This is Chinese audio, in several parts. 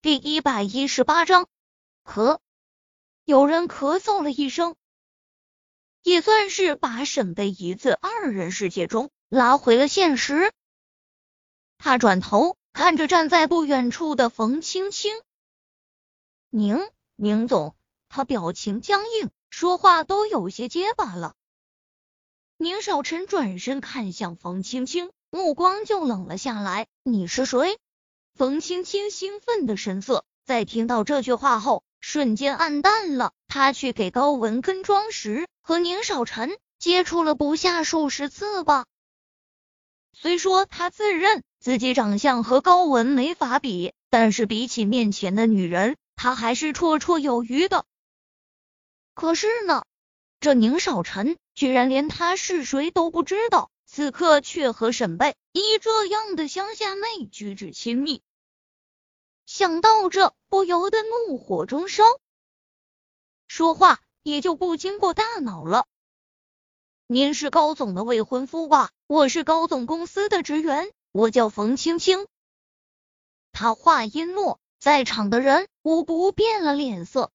第一百一十八章，咳，有人咳嗽了一声，也算是把沈贝一自二人世界中拉回了现实。他转头看着站在不远处的冯青青，宁宁总，他表情僵硬，说话都有些结巴了。宁少臣转身看向冯青青，目光就冷了下来。你是谁？冯青青兴奋的神色，在听到这句话后，瞬间暗淡了。他去给高文跟庄时，和宁少臣接触了不下数十次吧。虽说他自认自己长相和高文没法比，但是比起面前的女人，他还是绰绰有余的。可是呢，这宁少臣居然连他是谁都不知道，此刻却和沈贝以这样的乡下妹举止亲密。想到这，不由得怒火中烧，说话也就不经过大脑了。您是高总的未婚夫吧？我是高总公司的职员，我叫冯青青。他话音落，在场的人无不变了脸色。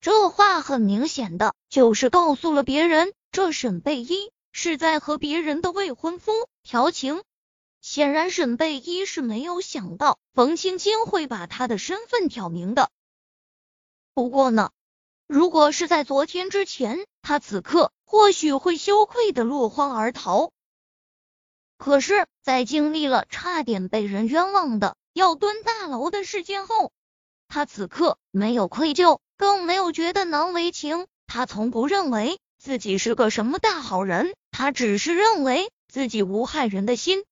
这话很明显的就是告诉了别人，这沈贝依是在和别人的未婚夫调情。显然，沈贝一是没有想到冯青青会把他的身份挑明的。不过呢，如果是在昨天之前，他此刻或许会羞愧的落荒而逃。可是，在经历了差点被人冤枉的要蹲大牢的事件后，他此刻没有愧疚，更没有觉得难为情。他从不认为自己是个什么大好人，他只是认为自己无害人的心。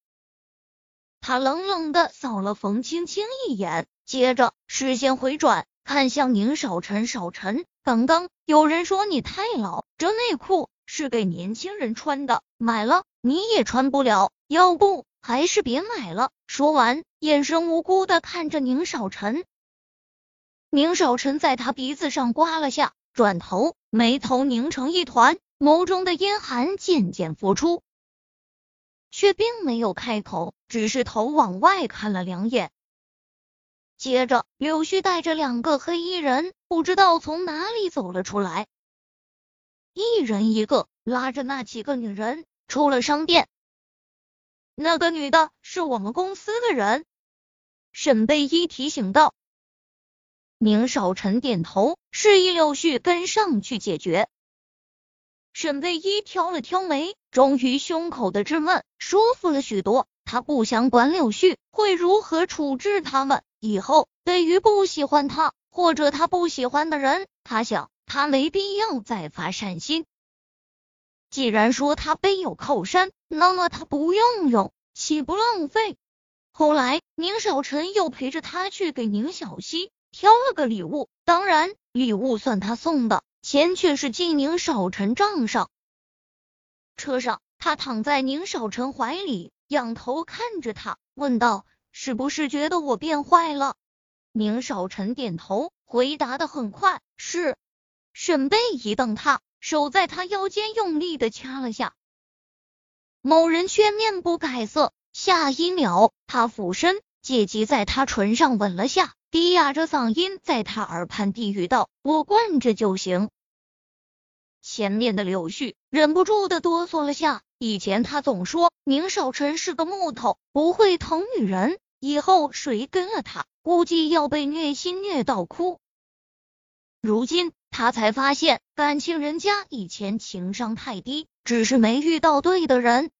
他冷冷的扫了冯青青一眼，接着视线回转，看向宁少臣。少臣，刚刚有人说你太老，这内裤是给年轻人穿的，买了你也穿不了，要不还是别买了。说完，眼神无辜的看着宁少臣。宁少臣在他鼻子上刮了下，转头，眉头拧成一团，眸中的阴寒渐渐浮出。却并没有开口，只是头往外看了两眼。接着，柳絮带着两个黑衣人，不知道从哪里走了出来，一人一个拉着那几个女人出了商店。那个女的是我们公司的人，沈贝依提醒道。宁少臣点头，示意柳絮跟上去解决。沈贝依挑了挑眉，终于胸口的质问舒服了许多。他不想管柳絮会如何处置他们，以后对于不喜欢他或者他不喜欢的人，他想他没必要再发善心。既然说他背有靠山，那么他不用用，岂不浪费？后来宁少臣又陪着他去给宁小溪挑了个礼物，当然礼物算他送的。钱却是进宁少臣账上。车上，他躺在宁少臣怀里，仰头看着他，问道：“是不是觉得我变坏了？”宁少臣点头，回答的很快：“是。”沈贝一瞪他，手在他腰间用力的掐了下。某人却面不改色。下一秒，他俯身，借机在他唇上吻了下，低哑着嗓音在他耳畔低语道：“我惯着就行。”前面的柳絮忍不住的哆嗦了下。以前他总说宁少臣是个木头，不会疼女人。以后谁跟了他，估计要被虐心虐到哭。如今他才发现，感情人家以前情商太低，只是没遇到对的人。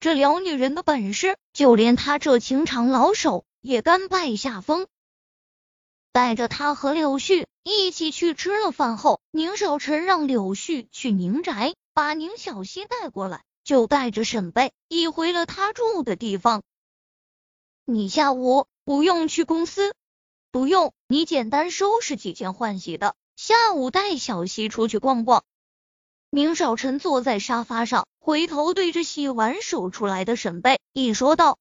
这撩女人的本事，就连他这情场老手也甘拜下风。带着他和柳絮一起去吃了饭后，宁少臣让柳絮去宁宅把宁小溪带过来，就带着沈贝一回了他住的地方。你下午不用去公司，不用，你简单收拾几件换洗的，下午带小溪出去逛逛。宁少臣坐在沙发上，回头对着洗完手出来的沈贝一说道。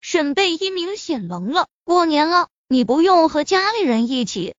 沈贝一明显愣了，过年了。你不用和家里人一起